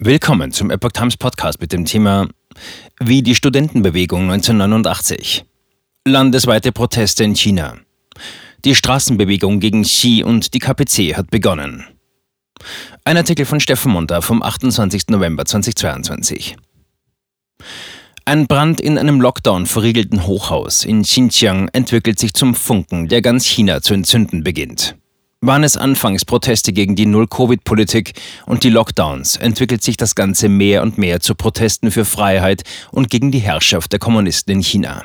Willkommen zum Epoch Times Podcast mit dem Thema Wie die Studentenbewegung 1989. Landesweite Proteste in China. Die Straßenbewegung gegen Xi und die KPC hat begonnen. Ein Artikel von Steffen Munter vom 28. November 2022. Ein Brand in einem Lockdown verriegelten Hochhaus in Xinjiang entwickelt sich zum Funken, der ganz China zu entzünden beginnt. Waren es anfangs Proteste gegen die Null-Covid-Politik und die Lockdowns, entwickelt sich das Ganze mehr und mehr zu Protesten für Freiheit und gegen die Herrschaft der Kommunisten in China.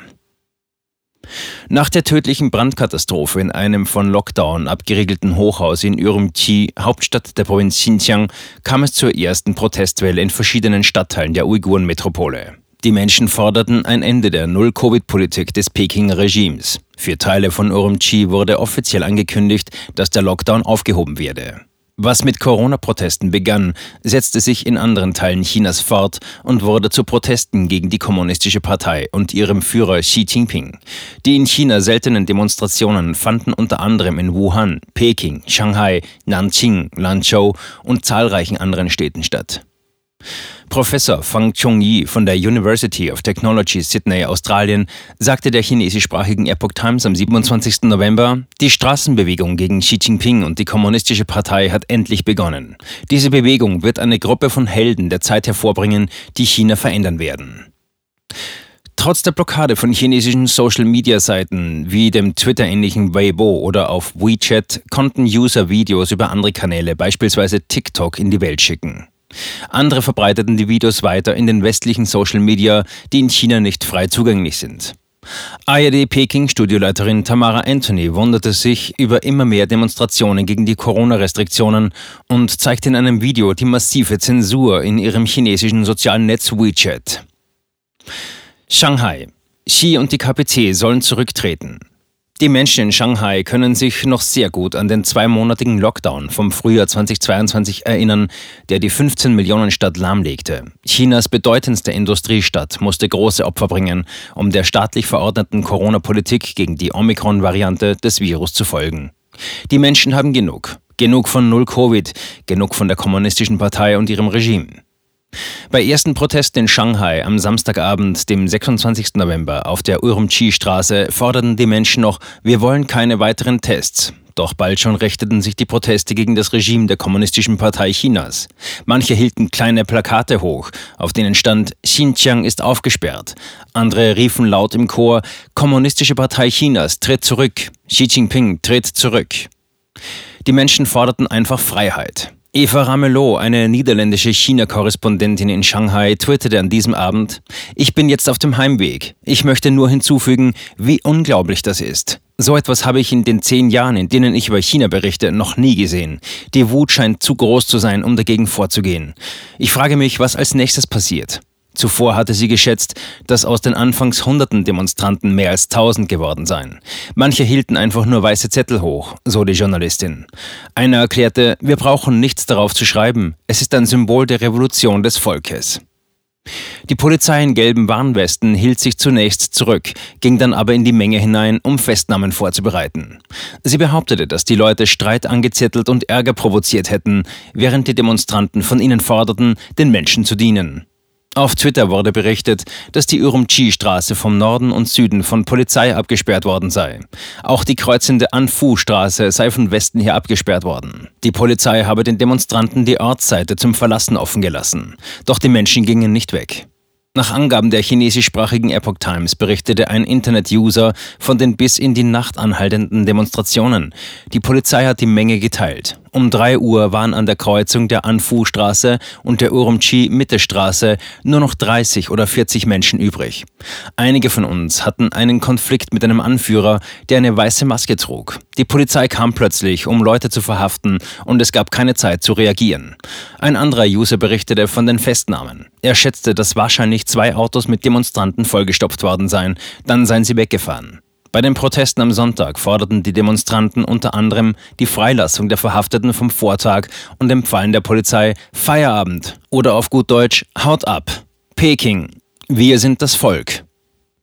Nach der tödlichen Brandkatastrophe in einem von Lockdown abgeriegelten Hochhaus in Urumqi, Hauptstadt der Provinz Xinjiang, kam es zur ersten Protestwelle in verschiedenen Stadtteilen der Uiguren-Metropole. Die Menschen forderten ein Ende der Null-Covid-Politik des Pekinger Regimes. Für Teile von Urumqi wurde offiziell angekündigt, dass der Lockdown aufgehoben werde. Was mit Corona-Protesten begann, setzte sich in anderen Teilen Chinas fort und wurde zu Protesten gegen die Kommunistische Partei und ihrem Führer Xi Jinping. Die in China seltenen Demonstrationen fanden unter anderem in Wuhan, Peking, Shanghai, Nanjing, Lanzhou und zahlreichen anderen Städten statt. Professor Fang Chung-yi von der University of Technology Sydney, Australien, sagte der chinesischsprachigen Epoch Times am 27. November, die Straßenbewegung gegen Xi Jinping und die Kommunistische Partei hat endlich begonnen. Diese Bewegung wird eine Gruppe von Helden der Zeit hervorbringen, die China verändern werden. Trotz der Blockade von chinesischen Social-Media-Seiten wie dem Twitter-ähnlichen Weibo oder auf WeChat konnten User Videos über andere Kanäle, beispielsweise TikTok, in die Welt schicken. Andere verbreiteten die Videos weiter in den westlichen Social Media, die in China nicht frei zugänglich sind. ARD Peking Studioleiterin Tamara Anthony wunderte sich über immer mehr Demonstrationen gegen die Corona-Restriktionen und zeigte in einem Video die massive Zensur in ihrem chinesischen sozialen Netz WeChat. Shanghai. Xi und die KPC sollen zurücktreten. Die Menschen in Shanghai können sich noch sehr gut an den zweimonatigen Lockdown vom Frühjahr 2022 erinnern, der die 15 Millionen Stadt lahmlegte. Chinas bedeutendste Industriestadt musste große Opfer bringen, um der staatlich verordneten Corona-Politik gegen die Omikron-Variante des Virus zu folgen. Die Menschen haben genug. Genug von Null Covid, genug von der kommunistischen Partei und ihrem Regime. Bei ersten Protesten in Shanghai am Samstagabend, dem 26. November, auf der Urumqi-Straße forderten die Menschen noch, wir wollen keine weiteren Tests. Doch bald schon richteten sich die Proteste gegen das Regime der Kommunistischen Partei Chinas. Manche hielten kleine Plakate hoch, auf denen stand Xinjiang ist aufgesperrt. Andere riefen laut im Chor Kommunistische Partei Chinas tritt zurück, Xi Jinping tritt zurück. Die Menschen forderten einfach Freiheit. Eva Ramelot, eine niederländische China-Korrespondentin in Shanghai, twitterte an diesem Abend, ich bin jetzt auf dem Heimweg. Ich möchte nur hinzufügen, wie unglaublich das ist. So etwas habe ich in den zehn Jahren, in denen ich über China berichte, noch nie gesehen. Die Wut scheint zu groß zu sein, um dagegen vorzugehen. Ich frage mich, was als nächstes passiert. Zuvor hatte sie geschätzt, dass aus den anfangs hunderten Demonstranten mehr als tausend geworden seien. Manche hielten einfach nur weiße Zettel hoch, so die Journalistin. Einer erklärte, wir brauchen nichts darauf zu schreiben, es ist ein Symbol der Revolution des Volkes. Die Polizei in gelben Warnwesten hielt sich zunächst zurück, ging dann aber in die Menge hinein, um Festnahmen vorzubereiten. Sie behauptete, dass die Leute Streit angezettelt und Ärger provoziert hätten, während die Demonstranten von ihnen forderten, den Menschen zu dienen. Auf Twitter wurde berichtet, dass die Urumqi-Straße vom Norden und Süden von Polizei abgesperrt worden sei. Auch die kreuzende Anfu-Straße sei von Westen her abgesperrt worden. Die Polizei habe den Demonstranten die Ortsseite zum Verlassen offen gelassen. Doch die Menschen gingen nicht weg. Nach Angaben der chinesischsprachigen Epoch Times berichtete ein Internet-User von den bis in die Nacht anhaltenden Demonstrationen. Die Polizei hat die Menge geteilt. Um 3 Uhr waren an der Kreuzung der Anfu-Straße und der Urumqi-Mitte-Straße nur noch 30 oder 40 Menschen übrig. Einige von uns hatten einen Konflikt mit einem Anführer, der eine weiße Maske trug. Die Polizei kam plötzlich, um Leute zu verhaften, und es gab keine Zeit zu reagieren. Ein anderer User berichtete von den Festnahmen. Er schätzte, dass wahrscheinlich zwei Autos mit Demonstranten vollgestopft worden seien, dann seien sie weggefahren. Bei den Protesten am Sonntag forderten die Demonstranten unter anderem die Freilassung der Verhafteten vom Vortag und empfahlen der Polizei Feierabend oder auf gut Deutsch Haut ab. Peking. Wir sind das Volk.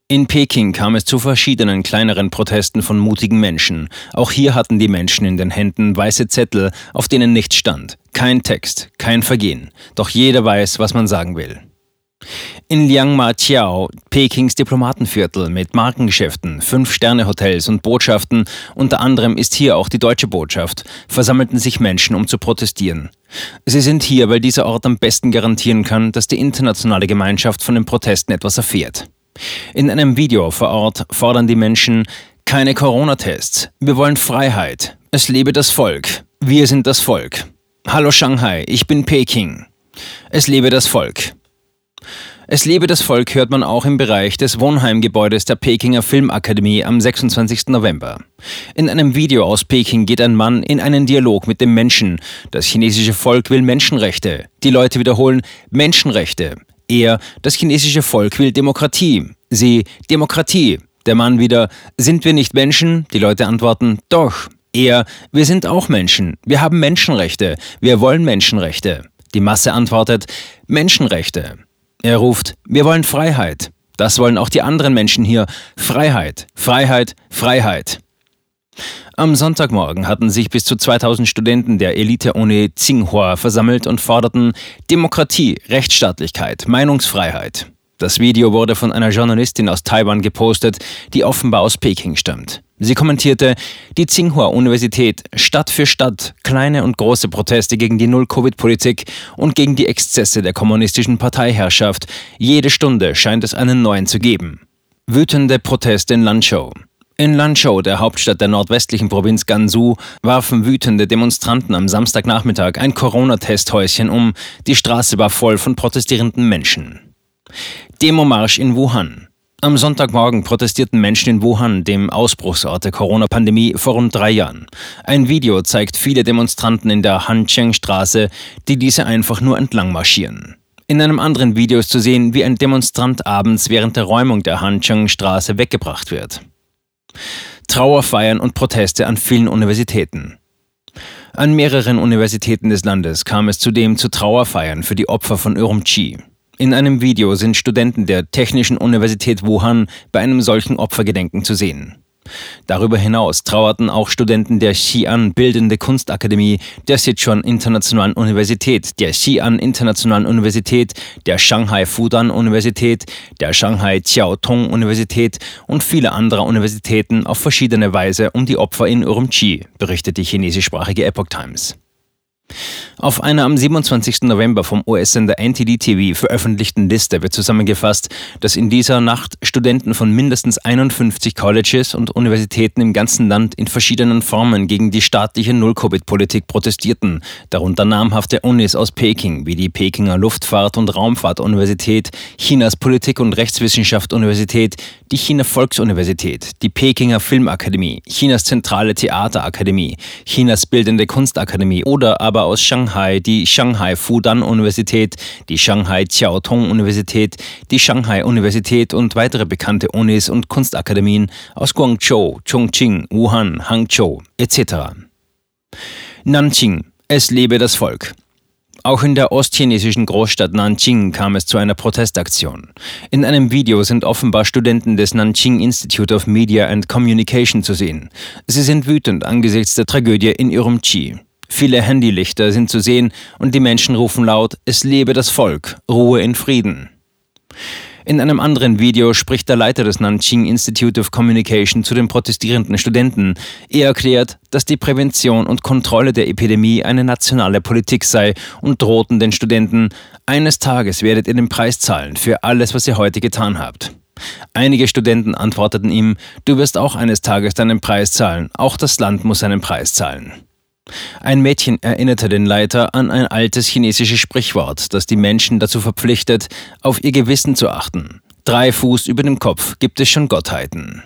In Peking kam es zu verschiedenen kleineren Protesten von mutigen Menschen. Auch hier hatten die Menschen in den Händen weiße Zettel, auf denen nichts stand. Kein Text, kein Vergehen. Doch jeder weiß, was man sagen will. In Liangma-Chiao, Pekings Diplomatenviertel mit Markengeschäften, Fünf-Sterne-Hotels und Botschaften, unter anderem ist hier auch die deutsche Botschaft, versammelten sich Menschen, um zu protestieren. Sie sind hier, weil dieser Ort am besten garantieren kann, dass die internationale Gemeinschaft von den Protesten etwas erfährt. In einem Video vor Ort fordern die Menschen keine Corona-Tests. Wir wollen Freiheit. Es lebe das Volk. Wir sind das Volk. Hallo Shanghai, ich bin Peking. Es lebe das Volk. Es lebe das Volk hört man auch im Bereich des Wohnheimgebäudes der Pekinger Filmakademie am 26. November. In einem Video aus Peking geht ein Mann in einen Dialog mit dem Menschen. Das chinesische Volk will Menschenrechte. Die Leute wiederholen Menschenrechte. Er, das chinesische Volk will Demokratie. Sie, Demokratie. Der Mann wieder, sind wir nicht Menschen? Die Leute antworten, doch. Er, wir sind auch Menschen. Wir haben Menschenrechte. Wir wollen Menschenrechte. Die Masse antwortet, Menschenrechte. Er ruft, wir wollen Freiheit. Das wollen auch die anderen Menschen hier. Freiheit, Freiheit, Freiheit. Am Sonntagmorgen hatten sich bis zu 2000 Studenten der Elite-Uni Tsinghua versammelt und forderten Demokratie, Rechtsstaatlichkeit, Meinungsfreiheit. Das Video wurde von einer Journalistin aus Taiwan gepostet, die offenbar aus Peking stammt. Sie kommentierte, die Tsinghua-Universität Stadt für Stadt, kleine und große Proteste gegen die Null-Covid-Politik und gegen die Exzesse der kommunistischen Parteiherrschaft. Jede Stunde scheint es einen neuen zu geben. Wütende Proteste in Lanzhou. In Lanzhou, der Hauptstadt der nordwestlichen Provinz Gansu, warfen wütende Demonstranten am Samstagnachmittag ein Corona-Testhäuschen um. Die Straße war voll von protestierenden Menschen. Demomarsch in Wuhan. Am Sonntagmorgen protestierten Menschen in Wuhan, dem Ausbruchsort der Corona-Pandemie, vor rund drei Jahren. Ein Video zeigt viele Demonstranten in der Hancheng-Straße, die diese einfach nur entlang marschieren. In einem anderen Video ist zu sehen, wie ein Demonstrant abends während der Räumung der Hancheng-Straße weggebracht wird. Trauerfeiern und Proteste an vielen Universitäten. An mehreren Universitäten des Landes kam es zudem zu Trauerfeiern für die Opfer von Urumqi. In einem Video sind Studenten der Technischen Universität Wuhan bei einem solchen Opfergedenken zu sehen. Darüber hinaus trauerten auch Studenten der Xi'an Bildende Kunstakademie, der Sichuan Internationalen Universität, der Xi'an Internationalen Universität, der Shanghai Fudan Universität, der Shanghai Chiao Universität und viele andere Universitäten auf verschiedene Weise um die Opfer in Urumqi, berichtet die chinesischsprachige Epoch Times. Auf einer am 27. November vom US-Sender NTD-TV veröffentlichten Liste wird zusammengefasst, dass in dieser Nacht Studenten von mindestens 51 Colleges und Universitäten im ganzen Land in verschiedenen Formen gegen die staatliche Null-Covid-Politik protestierten, darunter namhafte Unis aus Peking wie die Pekinger Luftfahrt- und Raumfahrt-Universität, Chinas Politik- und Rechtswissenschaft-Universität, die China Volksuniversität, die Pekinger Filmakademie, Chinas Zentrale Theaterakademie, Chinas Bildende Kunstakademie oder aber aus Shanghai die Shanghai Fudan Universität, die Shanghai Chiao Tong Universität, die Shanghai Universität und weitere bekannte Unis und Kunstakademien aus Guangzhou, Chongqing, Wuhan, Hangzhou etc. Nanjing, es lebe das Volk. Auch in der ostchinesischen Großstadt Nanjing kam es zu einer Protestaktion. In einem Video sind offenbar Studenten des Nanjing Institute of Media and Communication zu sehen. Sie sind wütend angesichts der Tragödie in Urumqi. Viele Handylichter sind zu sehen und die Menschen rufen laut, es lebe das Volk, Ruhe in Frieden. In einem anderen Video spricht der Leiter des Nanjing Institute of Communication zu den protestierenden Studenten. Er erklärt, dass die Prävention und Kontrolle der Epidemie eine nationale Politik sei und drohten den Studenten, eines Tages werdet ihr den Preis zahlen für alles, was ihr heute getan habt. Einige Studenten antworteten ihm, du wirst auch eines Tages deinen Preis zahlen, auch das Land muss seinen Preis zahlen. Ein Mädchen erinnerte den Leiter an ein altes chinesisches Sprichwort, das die Menschen dazu verpflichtet, auf ihr Gewissen zu achten. Drei Fuß über dem Kopf gibt es schon Gottheiten.